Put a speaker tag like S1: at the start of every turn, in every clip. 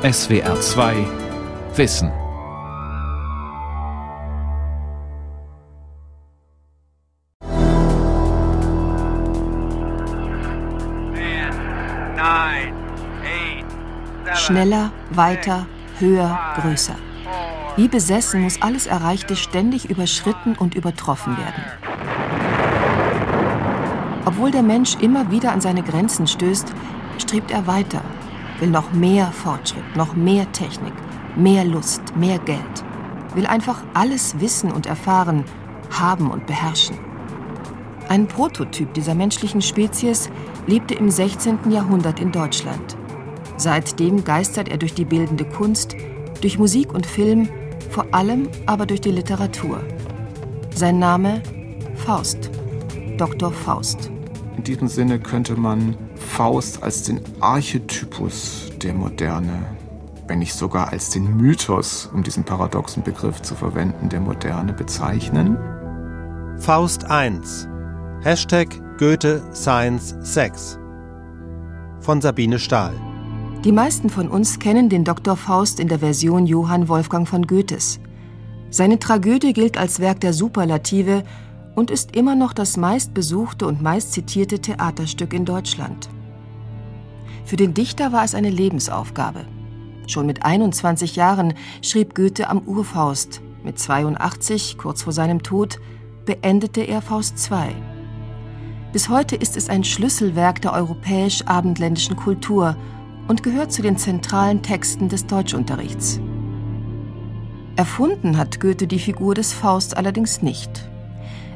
S1: SWR 2 Wissen.
S2: Schneller, weiter, höher, größer. Wie besessen muss alles Erreichte ständig überschritten und übertroffen werden. Obwohl der Mensch immer wieder an seine Grenzen stößt, strebt er weiter, will noch mehr Fortschritt, noch mehr Technik, mehr Lust, mehr Geld, will einfach alles wissen und erfahren, haben und beherrschen. Ein Prototyp dieser menschlichen Spezies lebte im 16. Jahrhundert in Deutschland. Seitdem geistert er durch die bildende Kunst, durch Musik und Film, vor allem aber durch die Literatur. Sein Name Faust, Dr. Faust.
S3: In diesem Sinne könnte man Faust als den Archetypus der Moderne, wenn nicht sogar als den Mythos, um diesen paradoxen Begriff zu verwenden, der Moderne bezeichnen.
S4: Faust 1 Hashtag Goethe Science Sex von Sabine Stahl
S2: die meisten von uns kennen den Dr. Faust in der Version Johann Wolfgang von Goethes. Seine Tragödie gilt als Werk der Superlative und ist immer noch das meistbesuchte und meistzitierte Theaterstück in Deutschland. Für den Dichter war es eine Lebensaufgabe. Schon mit 21 Jahren schrieb Goethe am Urfaust. Mit 82, kurz vor seinem Tod, beendete er Faust II. Bis heute ist es ein Schlüsselwerk der europäisch-abendländischen Kultur und gehört zu den zentralen Texten des Deutschunterrichts. Erfunden hat Goethe die Figur des Faust allerdings nicht.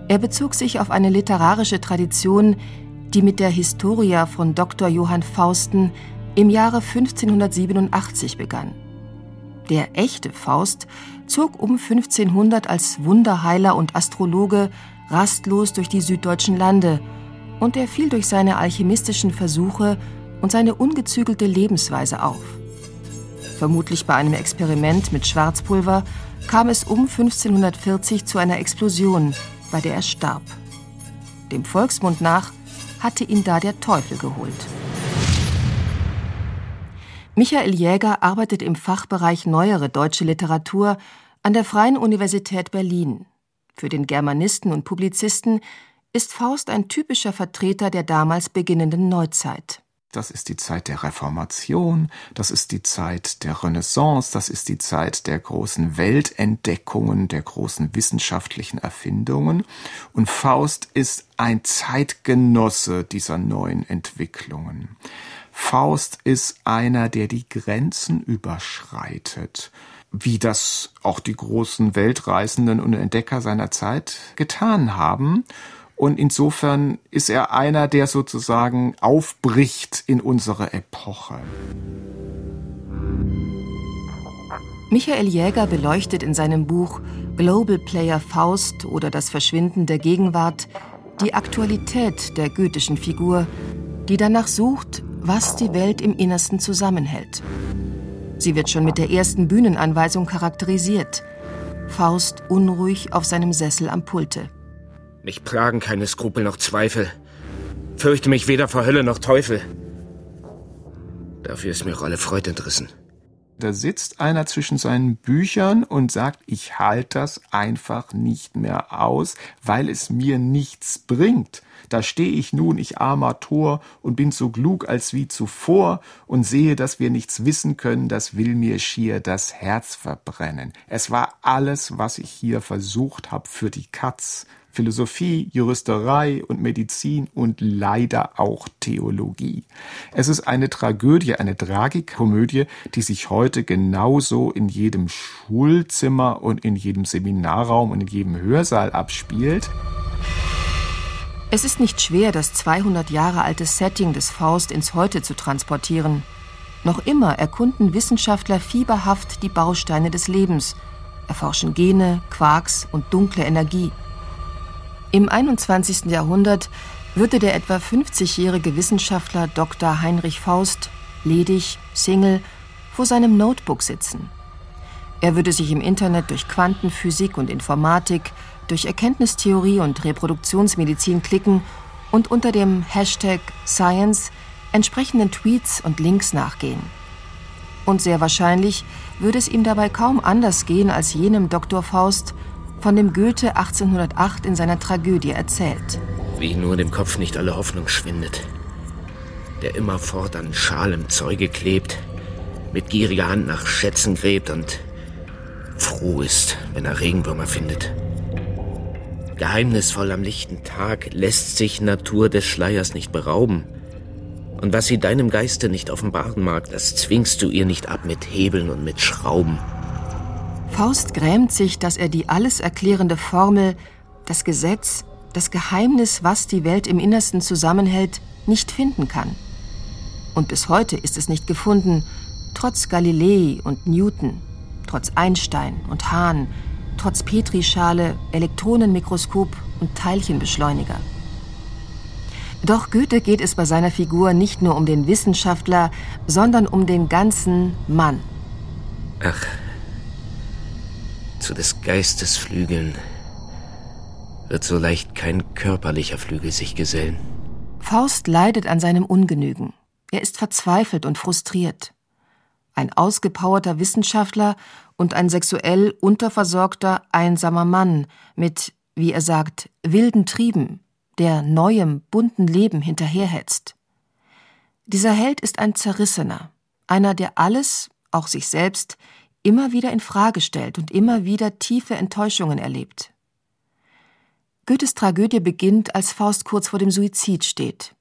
S2: Er bezog sich auf eine literarische Tradition, die mit der Historia von Dr. Johann Fausten im Jahre 1587 begann. Der echte Faust zog um 1500 als Wunderheiler und Astrologe rastlos durch die süddeutschen Lande und er fiel durch seine alchemistischen Versuche und seine ungezügelte Lebensweise auf. Vermutlich bei einem Experiment mit Schwarzpulver kam es um 1540 zu einer Explosion, bei der er starb. Dem Volksmund nach hatte ihn da der Teufel geholt. Michael Jäger arbeitet im Fachbereich Neuere deutsche Literatur an der Freien Universität Berlin. Für den Germanisten und Publizisten ist Faust ein typischer Vertreter der damals beginnenden Neuzeit.
S3: Das ist die Zeit der Reformation, das ist die Zeit der Renaissance, das ist die Zeit der großen Weltentdeckungen, der großen wissenschaftlichen Erfindungen. Und Faust ist ein Zeitgenosse dieser neuen Entwicklungen. Faust ist einer, der die Grenzen überschreitet, wie das auch die großen Weltreisenden und Entdecker seiner Zeit getan haben und insofern ist er einer, der sozusagen aufbricht in unsere Epoche.
S2: Michael Jäger beleuchtet in seinem Buch Global Player Faust oder das Verschwinden der Gegenwart die Aktualität der goethischen Figur, die danach sucht, was die Welt im Innersten zusammenhält. Sie wird schon mit der ersten Bühnenanweisung charakterisiert. Faust unruhig auf seinem Sessel am Pulte.
S5: Mich plagen keine Skrupel noch Zweifel. Fürchte mich weder vor Hölle noch Teufel. Dafür ist mir auch alle Freude entrissen.
S3: Da sitzt einer zwischen seinen Büchern und sagt, ich halte das einfach nicht mehr aus, weil es mir nichts bringt. Da stehe ich nun, ich armer Tor, und bin so klug als wie zuvor und sehe, dass wir nichts wissen können, das will mir schier das Herz verbrennen. Es war alles, was ich hier versucht hab, für die Katz. Philosophie, Juristerei und Medizin und leider auch Theologie. Es ist eine Tragödie, eine Tragikkomödie, die sich heute genauso in jedem Schulzimmer und in jedem Seminarraum und in jedem Hörsaal abspielt.
S2: Es ist nicht schwer, das 200 Jahre alte Setting des Faust ins Heute zu transportieren. Noch immer erkunden Wissenschaftler fieberhaft die Bausteine des Lebens, erforschen Gene, Quarks und dunkle Energie. Im 21. Jahrhundert würde der etwa 50-jährige Wissenschaftler Dr. Heinrich Faust, ledig, Single, vor seinem Notebook sitzen. Er würde sich im Internet durch Quantenphysik und Informatik, durch Erkenntnistheorie und Reproduktionsmedizin klicken und unter dem Hashtag Science entsprechenden Tweets und Links nachgehen. Und sehr wahrscheinlich würde es ihm dabei kaum anders gehen als jenem Dr. Faust, von dem Goethe 1808 in seiner Tragödie erzählt.
S5: Wie nur dem Kopf nicht alle Hoffnung schwindet, der immerfort an schalem Zeuge klebt, mit gieriger Hand nach Schätzen gräbt und froh ist, wenn er Regenwürmer findet. Geheimnisvoll am lichten Tag lässt sich Natur des Schleiers nicht berauben. Und was sie deinem Geiste nicht offenbaren mag, das zwingst du ihr nicht ab mit Hebeln und mit Schrauben.
S2: Faust grämt sich, dass er die alles erklärende Formel, das Gesetz, das Geheimnis, was die Welt im Innersten zusammenhält, nicht finden kann. Und bis heute ist es nicht gefunden, trotz Galilei und Newton, trotz Einstein und Hahn, trotz Petrischale, Elektronenmikroskop und Teilchenbeschleuniger. Doch Goethe geht es bei seiner Figur nicht nur um den Wissenschaftler, sondern um den ganzen Mann.
S5: Ach, zu des Geistes Flügeln wird so leicht kein körperlicher Flügel sich gesellen.
S2: Faust leidet an seinem Ungenügen. Er ist verzweifelt und frustriert. Ein ausgepowerter Wissenschaftler und ein sexuell unterversorgter, einsamer Mann mit, wie er sagt, wilden Trieben, der neuem, bunten Leben hinterherhetzt. Dieser Held ist ein Zerrissener, einer, der alles, auch sich selbst, immer wieder in Frage stellt und immer wieder tiefe Enttäuschungen erlebt. Goethes Tragödie beginnt, als Faust kurz vor dem Suizid steht.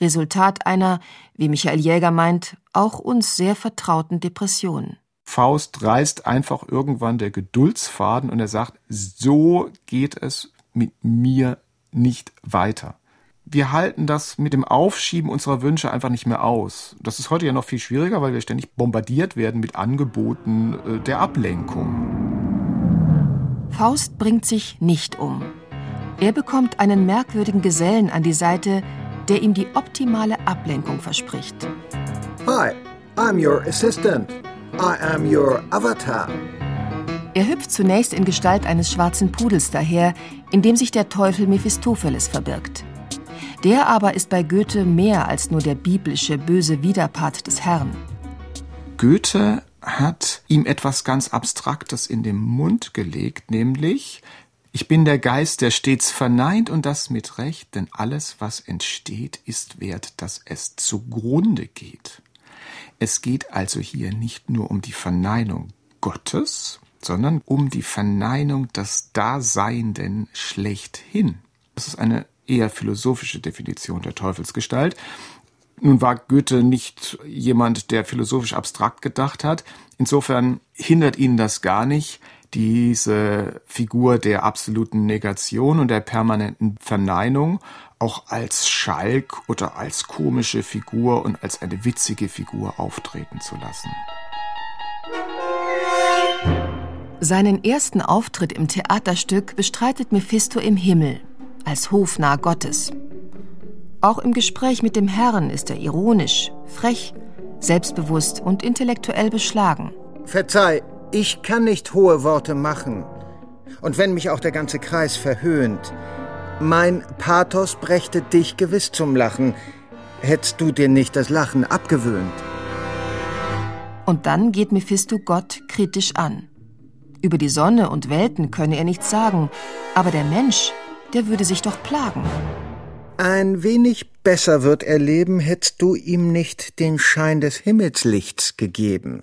S2: Resultat einer, wie Michael Jäger meint, auch uns sehr vertrauten Depression.
S3: Faust reißt einfach irgendwann der Geduldsfaden und er sagt, so geht es mit mir nicht weiter. Wir halten das mit dem Aufschieben unserer Wünsche einfach nicht mehr aus. Das ist heute ja noch viel schwieriger, weil wir ständig bombardiert werden mit Angeboten äh, der Ablenkung.
S2: Faust bringt sich nicht um. Er bekommt einen merkwürdigen Gesellen an die Seite, der ihm die optimale Ablenkung verspricht.
S6: Hi, I'm your assistant. I am your avatar.
S2: Er hüpft zunächst in Gestalt eines schwarzen Pudels daher, in dem sich der Teufel Mephistopheles verbirgt. Der aber ist bei Goethe mehr als nur der biblische böse Widerpart des Herrn.
S3: Goethe hat ihm etwas ganz Abstraktes in den Mund gelegt, nämlich ich bin der Geist, der stets verneint und das mit Recht, denn alles, was entsteht, ist wert, dass es zugrunde geht. Es geht also hier nicht nur um die Verneinung Gottes, sondern um die Verneinung des Daseienden schlechthin. Das ist eine eher philosophische Definition der Teufelsgestalt. Nun war Goethe nicht jemand, der philosophisch abstrakt gedacht hat. Insofern hindert ihn das gar nicht, diese Figur der absoluten Negation und der permanenten Verneinung auch als Schalk oder als komische Figur und als eine witzige Figur auftreten zu lassen.
S2: Seinen ersten Auftritt im Theaterstück bestreitet Mephisto im Himmel, als Hofnarr Gottes. Auch im Gespräch mit dem Herrn ist er ironisch, frech, selbstbewusst und intellektuell beschlagen.
S6: Verzeih, ich kann nicht hohe Worte machen. Und wenn mich auch der ganze Kreis verhöhnt, mein Pathos brächte dich gewiss zum Lachen, hättest du dir nicht das Lachen abgewöhnt.
S2: Und dann geht Mephisto Gott kritisch an. Über die Sonne und Welten könne er nichts sagen, aber der Mensch, der würde sich doch plagen.
S6: Ein wenig besser wird er leben, hättest du ihm nicht den Schein des Himmelslichts gegeben.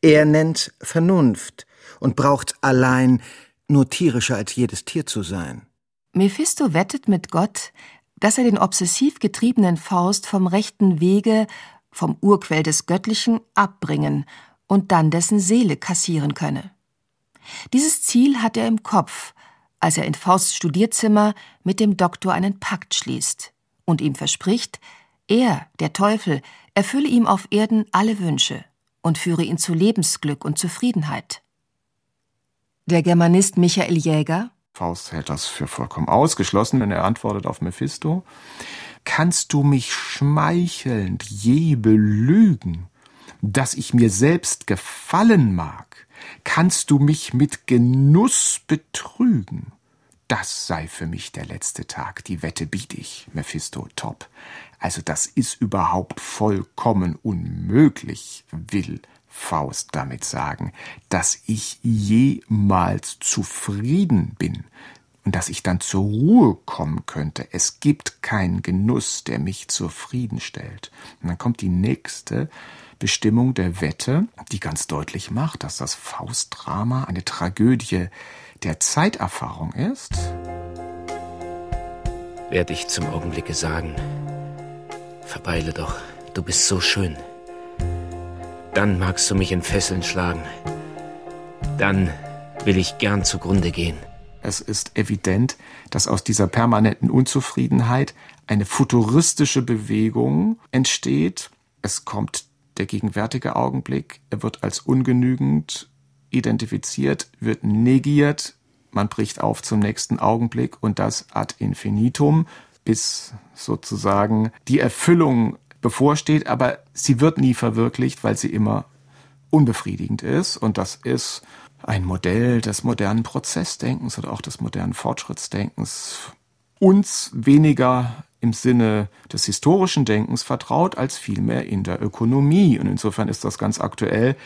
S6: Er nennt's Vernunft und braucht allein nur tierischer als jedes Tier zu sein.
S2: Mephisto wettet mit Gott, dass er den obsessiv getriebenen Faust vom rechten Wege, vom Urquell des Göttlichen, abbringen und dann dessen Seele kassieren könne. Dieses Ziel hat er im Kopf, als er in Fausts Studierzimmer mit dem Doktor einen Pakt schließt und ihm verspricht, er, der Teufel, erfülle ihm auf Erden alle Wünsche und führe ihn zu Lebensglück und Zufriedenheit. Der Germanist Michael Jäger
S3: Faust hält das für vollkommen ausgeschlossen, wenn er antwortet auf Mephisto. Kannst du mich schmeichelnd je belügen, dass ich mir selbst gefallen mag? Kannst du mich mit Genuss betrügen? Das sei für mich der letzte Tag, die Wette biete ich, Mephisto top. Also das ist überhaupt vollkommen unmöglich, will Faust damit sagen, dass ich jemals zufrieden bin und dass ich dann zur Ruhe kommen könnte. Es gibt keinen Genuss, der mich zufriedenstellt. Und dann kommt die nächste Bestimmung der Wette, die ganz deutlich macht, dass das Faustdrama eine Tragödie der Zeiterfahrung ist.
S5: Werde ich zum Augenblicke sagen, verweile doch, du bist so schön. Dann magst du mich in Fesseln schlagen. Dann will ich gern zugrunde gehen.
S3: Es ist evident, dass aus dieser permanenten Unzufriedenheit eine futuristische Bewegung entsteht. Es kommt der gegenwärtige Augenblick, er wird als ungenügend identifiziert, wird negiert, man bricht auf zum nächsten Augenblick und das ad infinitum, bis sozusagen die Erfüllung bevorsteht, aber sie wird nie verwirklicht, weil sie immer unbefriedigend ist und das ist ein Modell des modernen Prozessdenkens oder auch des modernen Fortschrittsdenkens uns weniger im Sinne des historischen Denkens vertraut als vielmehr in der Ökonomie. Und insofern ist das ganz aktuell.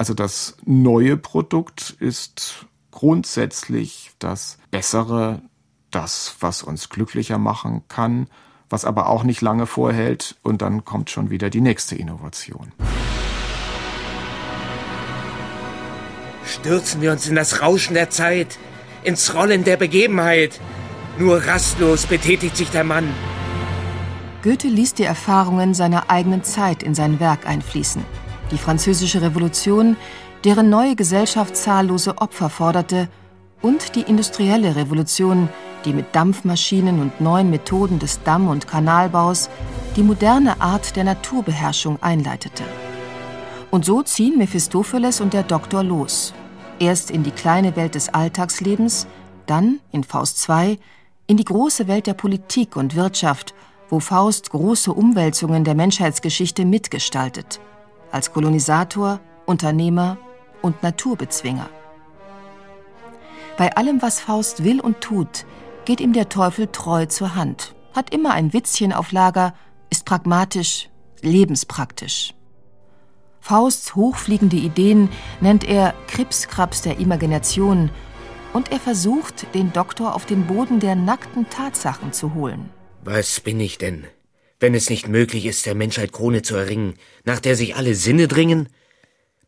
S3: Also das neue Produkt ist grundsätzlich das Bessere, das, was uns glücklicher machen kann, was aber auch nicht lange vorhält und dann kommt schon wieder die nächste Innovation.
S5: Stürzen wir uns in das Rauschen der Zeit, ins Rollen der Begebenheit. Nur rastlos betätigt sich der Mann.
S2: Goethe ließ die Erfahrungen seiner eigenen Zeit in sein Werk einfließen. Die französische Revolution, deren neue Gesellschaft zahllose Opfer forderte, und die industrielle Revolution, die mit Dampfmaschinen und neuen Methoden des Damm- und Kanalbaus die moderne Art der Naturbeherrschung einleitete. Und so ziehen Mephistopheles und der Doktor los, Erst in die kleine Welt des Alltagslebens, dann, in Faust II, in die große Welt der Politik und Wirtschaft, wo Faust große Umwälzungen der Menschheitsgeschichte mitgestaltet, als Kolonisator, Unternehmer und Naturbezwinger. Bei allem, was Faust will und tut, geht ihm der Teufel treu zur Hand, hat immer ein Witzchen auf Lager, ist pragmatisch, lebenspraktisch. Fausts hochfliegende Ideen nennt er Kripskraps der Imagination und er versucht, den Doktor auf den Boden der nackten Tatsachen zu holen.
S5: Was bin ich denn, wenn es nicht möglich ist, der Menschheit Krone zu erringen, nach der sich alle Sinne dringen?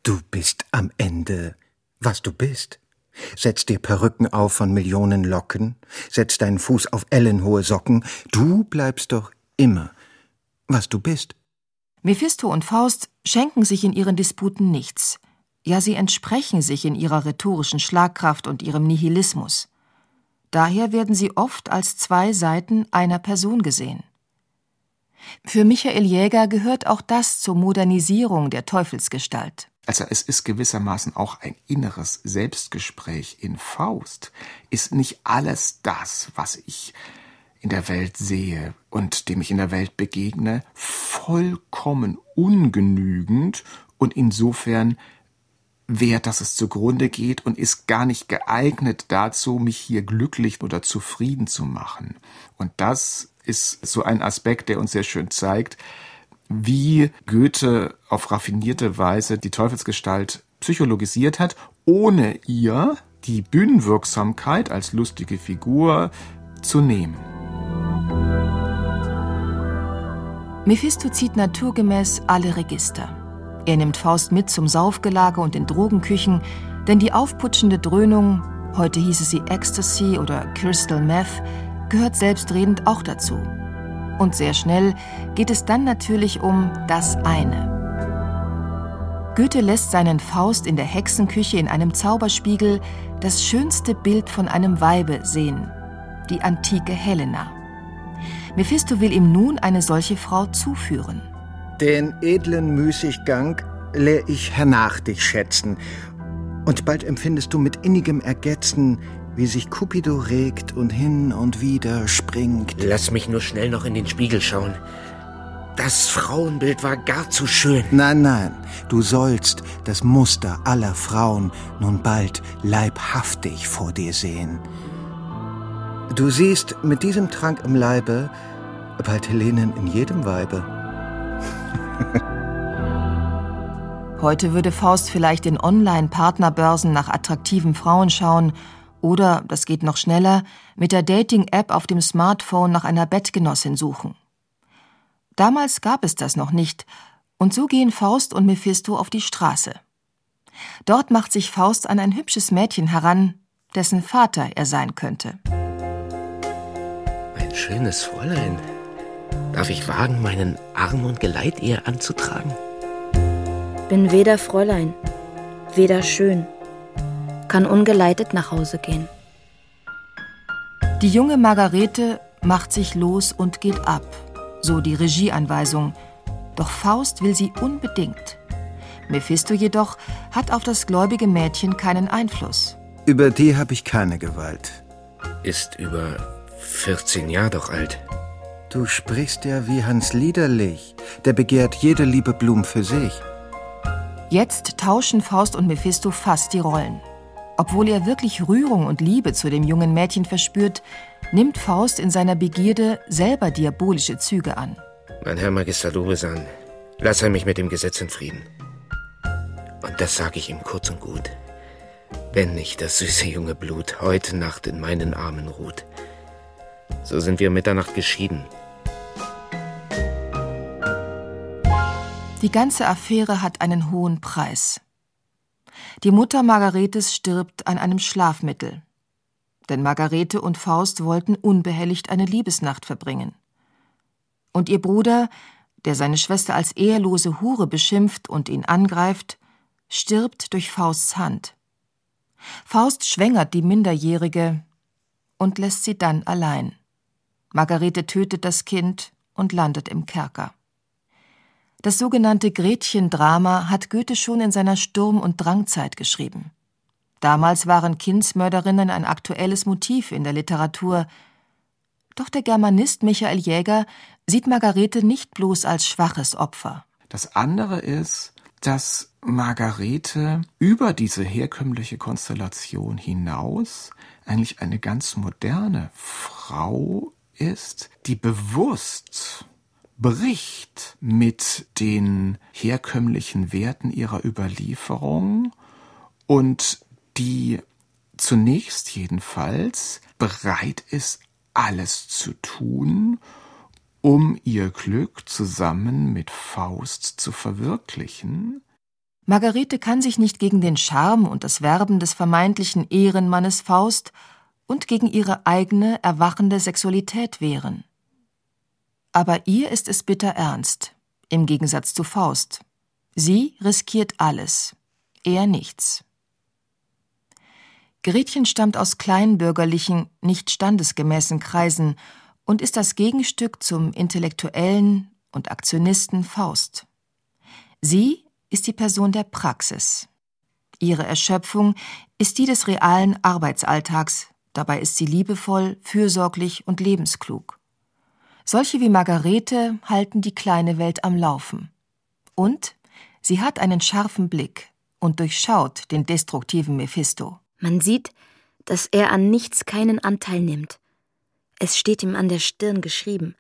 S6: Du bist am Ende, was du bist. Setz dir Perücken auf von Millionen Locken, setz deinen Fuß auf ellenhohe Socken, du bleibst doch immer, was du bist.
S2: Mephisto und Faust schenken sich in ihren Disputen nichts. Ja, sie entsprechen sich in ihrer rhetorischen Schlagkraft und ihrem Nihilismus. Daher werden sie oft als zwei Seiten einer Person gesehen. Für Michael Jäger gehört auch das zur Modernisierung der Teufelsgestalt.
S3: Also es ist gewissermaßen auch ein inneres Selbstgespräch in Faust. Ist nicht alles das, was ich in der Welt sehe und dem ich in der Welt begegne, vollkommen ungenügend und insofern wert, dass es zugrunde geht und ist gar nicht geeignet dazu, mich hier glücklich oder zufrieden zu machen. Und das ist so ein Aspekt, der uns sehr schön zeigt, wie Goethe auf raffinierte Weise die Teufelsgestalt psychologisiert hat, ohne ihr die Bühnenwirksamkeit als lustige Figur zu nehmen.
S2: Mephisto zieht naturgemäß alle Register. Er nimmt Faust mit zum Saufgelage und in Drogenküchen, denn die aufputschende Dröhnung, heute hieße sie Ecstasy oder Crystal Meth, gehört selbstredend auch dazu. Und sehr schnell geht es dann natürlich um das eine. Goethe lässt seinen Faust in der Hexenküche in einem Zauberspiegel das schönste Bild von einem Weibe sehen, die antike Helena. Mephisto will ihm nun eine solche Frau zuführen.
S6: Den edlen Müßiggang lehr ich hernach dich schätzen, und bald empfindest du mit innigem Ergetzen, wie sich Cupido regt und hin und wieder springt.
S5: Lass mich nur schnell noch in den Spiegel schauen. Das Frauenbild war gar zu schön.
S6: Nein, nein, du sollst das Muster aller Frauen nun bald leibhaftig vor dir sehen. Du siehst mit diesem Trank im Leibe bald Helenen in jedem Weibe.
S2: Heute würde Faust vielleicht in Online-Partnerbörsen nach attraktiven Frauen schauen oder, das geht noch schneller, mit der Dating-App auf dem Smartphone nach einer Bettgenossin suchen. Damals gab es das noch nicht, und so gehen Faust und Mephisto auf die Straße. Dort macht sich Faust an ein hübsches Mädchen heran, dessen Vater er sein könnte.
S5: Ein schönes Fräulein. Darf ich wagen, meinen Arm und Geleit ihr anzutragen?
S7: Bin weder Fräulein, weder schön, kann ungeleitet nach Hause gehen.
S2: Die junge Margarete macht sich los und geht ab, so die Regieanweisung. Doch Faust will sie unbedingt. Mephisto jedoch hat auf das gläubige Mädchen keinen Einfluss.
S6: Über die habe ich keine Gewalt.
S5: Ist über 14 Jahre doch alt.
S6: Du sprichst ja wie Hans Liederlich. Der begehrt jede liebe Blum für sich.
S2: Jetzt tauschen Faust und Mephisto fast die Rollen. Obwohl er wirklich Rührung und Liebe zu dem jungen Mädchen verspürt, nimmt Faust in seiner Begierde selber diabolische Züge an.
S5: Mein Herr Magister Dobesan, lass er mich mit dem Gesetz in Frieden. Und das sage ich ihm kurz und gut. Wenn nicht das süße junge Blut heute Nacht in meinen Armen ruht, so sind wir Mitternacht geschieden.
S2: Die ganze Affäre hat einen hohen Preis. Die Mutter Margaretes stirbt an einem Schlafmittel. Denn Margarete und Faust wollten unbehelligt eine Liebesnacht verbringen. Und ihr Bruder, der seine Schwester als ehelose Hure beschimpft und ihn angreift, stirbt durch Fausts Hand. Faust schwängert die Minderjährige und lässt sie dann allein. Margarete tötet das Kind und landet im Kerker. Das sogenannte Gretchen-Drama hat Goethe schon in seiner Sturm- und Drangzeit geschrieben. Damals waren Kindsmörderinnen ein aktuelles Motiv in der Literatur. Doch der Germanist Michael Jäger sieht Margarete nicht bloß als schwaches Opfer.
S3: Das andere ist, dass Margarete über diese herkömmliche Konstellation hinaus eigentlich eine ganz moderne Frau ist, die bewusst bricht mit den herkömmlichen Werten ihrer Überlieferung und die zunächst jedenfalls bereit ist, alles zu tun, um ihr Glück zusammen mit Faust zu verwirklichen.
S2: Margarete kann sich nicht gegen den Charme und das Werben des vermeintlichen Ehrenmannes Faust und gegen ihre eigene erwachende Sexualität wehren. Aber ihr ist es bitter ernst, im Gegensatz zu Faust. Sie riskiert alles, er nichts. Gretchen stammt aus kleinbürgerlichen, nicht standesgemäßen Kreisen und ist das Gegenstück zum intellektuellen und Aktionisten Faust. Sie ist die Person der Praxis. Ihre Erschöpfung ist die des realen Arbeitsalltags, dabei ist sie liebevoll, fürsorglich und lebensklug. Solche wie Margarete halten die kleine Welt am Laufen. Und sie hat einen scharfen Blick und durchschaut den destruktiven Mephisto.
S7: Man sieht, dass er an nichts keinen Anteil nimmt. Es steht ihm an der Stirn geschrieben,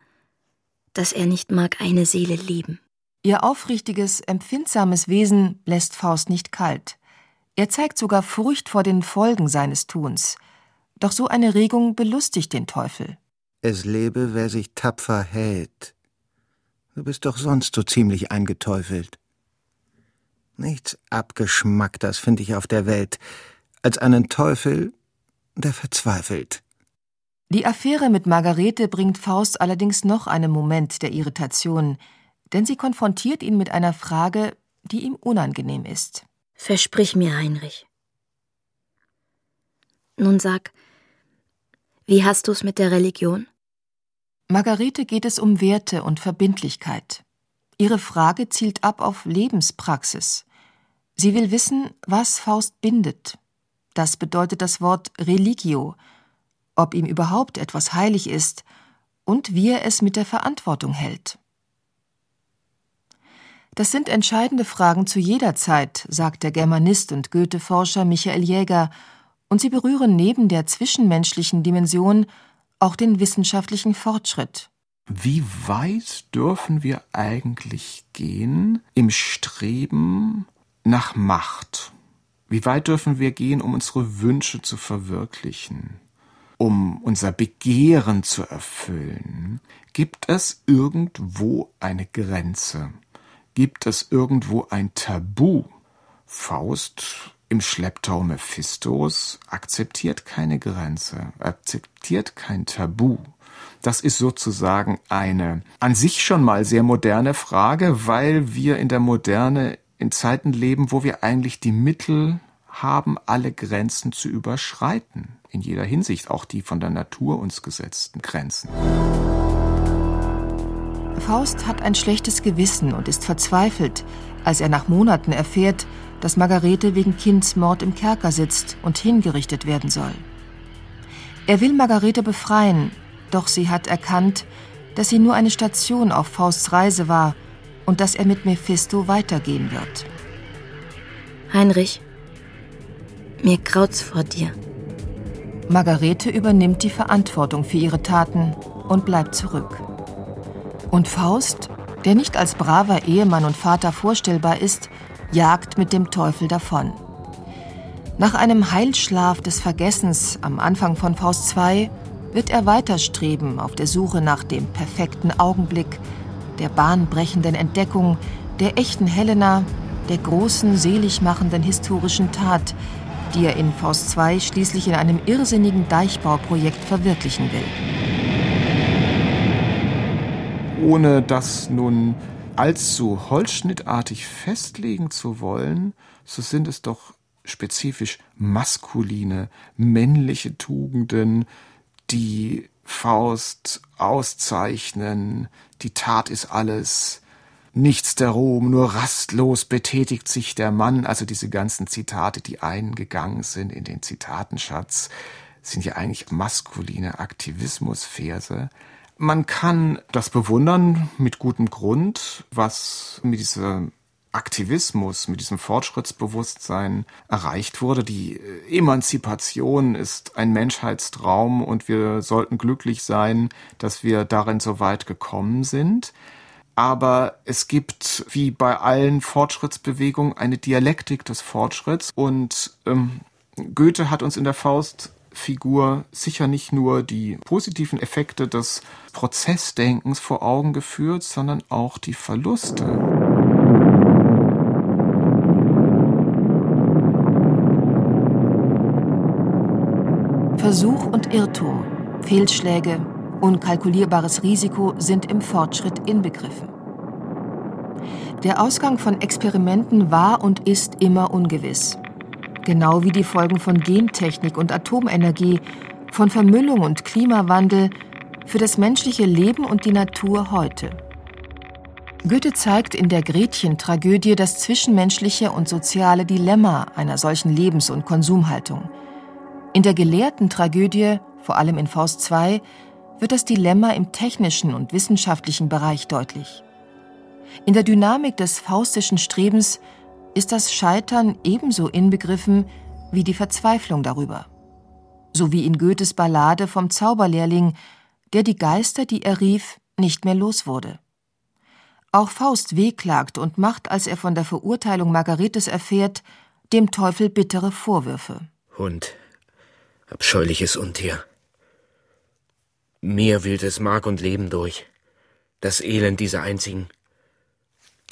S7: dass er nicht mag eine Seele lieben.
S2: Ihr aufrichtiges, empfindsames Wesen lässt Faust nicht kalt. Er zeigt sogar Furcht vor den Folgen seines Tuns. Doch so eine Regung belustigt den Teufel.
S6: Es lebe, wer sich tapfer hält. Du bist doch sonst so ziemlich eingeteufelt. Nichts abgeschmackters finde ich auf der Welt, als einen Teufel, der verzweifelt.
S2: Die Affäre mit Margarete bringt Faust allerdings noch einen Moment der Irritation, denn sie konfrontiert ihn mit einer Frage, die ihm unangenehm ist.
S7: Versprich mir, Heinrich. Nun sag, wie hast du's mit der Religion?
S2: Margarete geht es um Werte und Verbindlichkeit. Ihre Frage zielt ab auf Lebenspraxis. Sie will wissen, was Faust bindet. Das bedeutet das Wort Religio, ob ihm überhaupt etwas heilig ist und wie er es mit der Verantwortung hält. Das sind entscheidende Fragen zu jeder Zeit, sagt der Germanist und Goethe-Forscher Michael Jäger, und sie berühren neben der zwischenmenschlichen Dimension auch den wissenschaftlichen Fortschritt.
S3: Wie weit dürfen wir eigentlich gehen im Streben nach Macht? Wie weit dürfen wir gehen, um unsere Wünsche zu verwirklichen? Um unser Begehren zu erfüllen? Gibt es irgendwo eine Grenze? Gibt es irgendwo ein Tabu? Faust im Schlepptau Mephistos akzeptiert keine Grenze, akzeptiert kein Tabu. Das ist sozusagen eine an sich schon mal sehr moderne Frage, weil wir in der Moderne in Zeiten leben, wo wir eigentlich die Mittel haben, alle Grenzen zu überschreiten. In jeder Hinsicht, auch die von der Natur uns gesetzten Grenzen.
S2: Faust hat ein schlechtes Gewissen und ist verzweifelt, als er nach Monaten erfährt, dass Margarete wegen Kindsmord im Kerker sitzt und hingerichtet werden soll. Er will Margarete befreien, doch sie hat erkannt, dass sie nur eine Station auf Fausts Reise war und dass er mit Mephisto weitergehen wird.
S7: Heinrich, mir graut's vor dir.
S2: Margarete übernimmt die Verantwortung für ihre Taten und bleibt zurück. Und Faust, der nicht als braver Ehemann und Vater vorstellbar ist, jagt mit dem Teufel davon. Nach einem Heilschlaf des Vergessens am Anfang von Faust II wird er weiterstreben auf der Suche nach dem perfekten Augenblick, der bahnbrechenden Entdeckung, der echten Helena, der großen, seligmachenden historischen Tat, die er in Faust II schließlich in einem irrsinnigen Deichbauprojekt verwirklichen will.
S3: Ohne dass nun allzu holzschnittartig festlegen zu wollen, so sind es doch spezifisch maskuline, männliche Tugenden, die Faust auszeichnen, die Tat ist alles, nichts der Ruhm, nur rastlos betätigt sich der Mann, also diese ganzen Zitate, die eingegangen sind in den Zitatenschatz, sind ja eigentlich maskuline Aktivismusverse, man kann das bewundern mit gutem Grund, was mit diesem Aktivismus, mit diesem Fortschrittsbewusstsein erreicht wurde. Die Emanzipation ist ein Menschheitstraum und wir sollten glücklich sein, dass wir darin so weit gekommen sind. Aber es gibt, wie bei allen Fortschrittsbewegungen, eine Dialektik des Fortschritts und ähm, Goethe hat uns in der Faust Figur sicher nicht nur die positiven Effekte des Prozessdenkens vor Augen geführt, sondern auch die Verluste.
S2: Versuch und Irrtum, Fehlschläge, unkalkulierbares Risiko sind im Fortschritt inbegriffen. Der Ausgang von Experimenten war und ist immer ungewiss genau wie die Folgen von Gentechnik und Atomenergie, von Vermüllung und Klimawandel für das menschliche Leben und die Natur heute. Goethe zeigt in der Gretchen-Tragödie das zwischenmenschliche und soziale Dilemma einer solchen Lebens- und Konsumhaltung. In der gelehrten Tragödie, vor allem in Faust II, wird das Dilemma im technischen und wissenschaftlichen Bereich deutlich. In der Dynamik des faustischen Strebens ist das Scheitern ebenso inbegriffen wie die Verzweiflung darüber. So wie in Goethes Ballade vom Zauberlehrling, der die Geister, die er rief, nicht mehr los wurde. Auch Faust wehklagt und macht, als er von der Verurteilung Margaretes erfährt, dem Teufel bittere Vorwürfe.
S5: Hund, abscheuliches Untier. Mir wildes Mark und Leben durch. Das Elend dieser einzigen,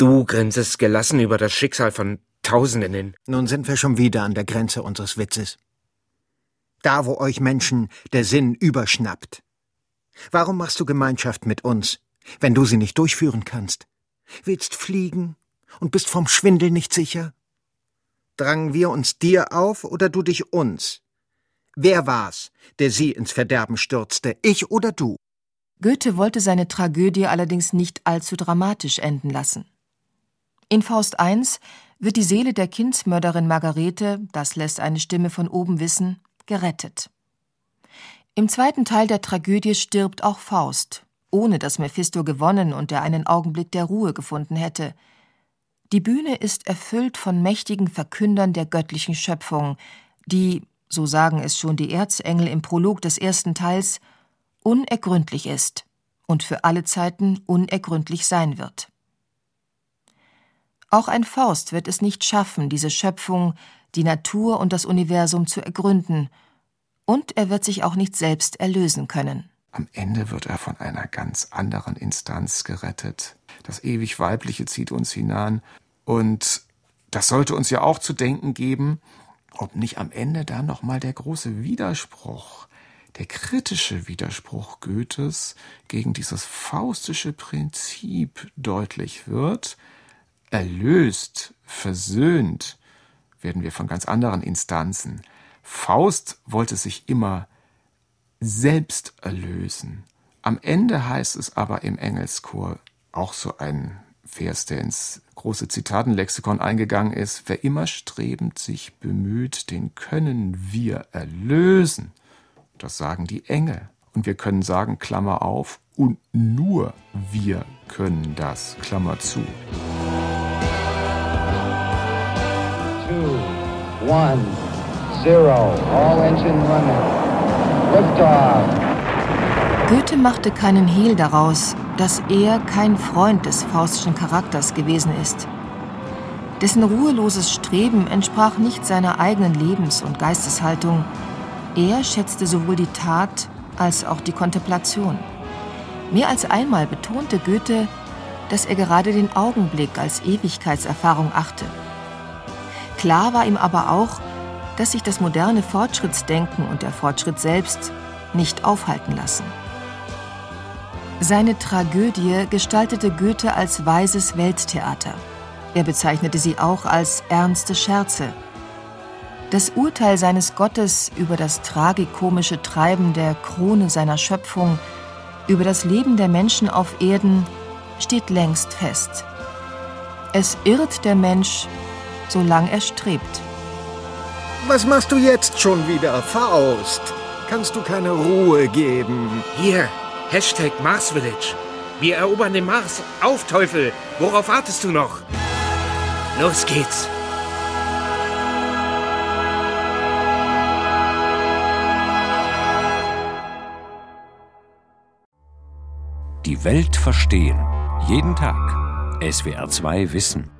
S5: Du grinsest gelassen über das Schicksal von Tausenden hin.
S6: Nun sind wir schon wieder an der Grenze unseres Witzes. Da, wo euch Menschen der Sinn überschnappt. Warum machst du Gemeinschaft mit uns, wenn du sie nicht durchführen kannst? Willst fliegen und bist vom Schwindel nicht sicher? Drangen wir uns dir auf oder du dich uns? Wer war's, der sie ins Verderben stürzte, ich oder du?
S2: Goethe wollte seine Tragödie allerdings nicht allzu dramatisch enden lassen. In Faust I wird die Seele der Kindsmörderin Margarete, das lässt eine Stimme von oben wissen, gerettet. Im zweiten Teil der Tragödie stirbt auch Faust, ohne dass Mephisto gewonnen und er einen Augenblick der Ruhe gefunden hätte. Die Bühne ist erfüllt von mächtigen Verkündern der göttlichen Schöpfung, die, so sagen es schon die Erzengel im Prolog des ersten Teils, unergründlich ist und für alle Zeiten unergründlich sein wird. Auch ein Faust wird es nicht schaffen, diese Schöpfung, die Natur und das Universum zu ergründen, und er wird sich auch nicht selbst erlösen können.
S3: Am Ende wird er von einer ganz anderen Instanz gerettet. Das ewig Weibliche zieht uns hinein, und das sollte uns ja auch zu denken geben, ob nicht am Ende da nochmal der große Widerspruch, der kritische Widerspruch Goethes gegen dieses faustische Prinzip deutlich wird, erlöst, versöhnt, werden wir von ganz anderen Instanzen. Faust wollte sich immer selbst erlösen. Am Ende heißt es aber im Engelschor auch so ein Vers, der ins große Zitatenlexikon eingegangen ist, wer immer strebend sich bemüht, den können wir erlösen. Das sagen die Engel. Und wir können sagen, Klammer auf, und nur wir können das, Klammer zu.
S8: One, zero. All engine running. Liftoff.
S2: Goethe machte keinen Hehl daraus, dass er kein Freund des faustischen Charakters gewesen ist. Dessen ruheloses Streben entsprach nicht seiner eigenen Lebens- und Geisteshaltung. Er schätzte sowohl die Tat als auch die Kontemplation. Mehr als einmal betonte Goethe, dass er gerade den Augenblick als Ewigkeitserfahrung achte. Klar war ihm aber auch, dass sich das moderne Fortschrittsdenken und der Fortschritt selbst nicht aufhalten lassen. Seine Tragödie gestaltete Goethe als weises Welttheater. Er bezeichnete sie auch als ernste Scherze. Das Urteil seines Gottes über das tragikomische Treiben der Krone seiner Schöpfung, über das Leben der Menschen auf Erden, steht längst fest. Es irrt der Mensch solange er strebt.
S6: Was machst du jetzt schon wieder, Faust? Kannst du keine Ruhe geben?
S5: Hier, Hashtag Mars Village. Wir erobern den Mars. Auf, Teufel! Worauf wartest du noch? Los geht's!
S1: Die Welt verstehen. Jeden Tag. SWR2 Wissen.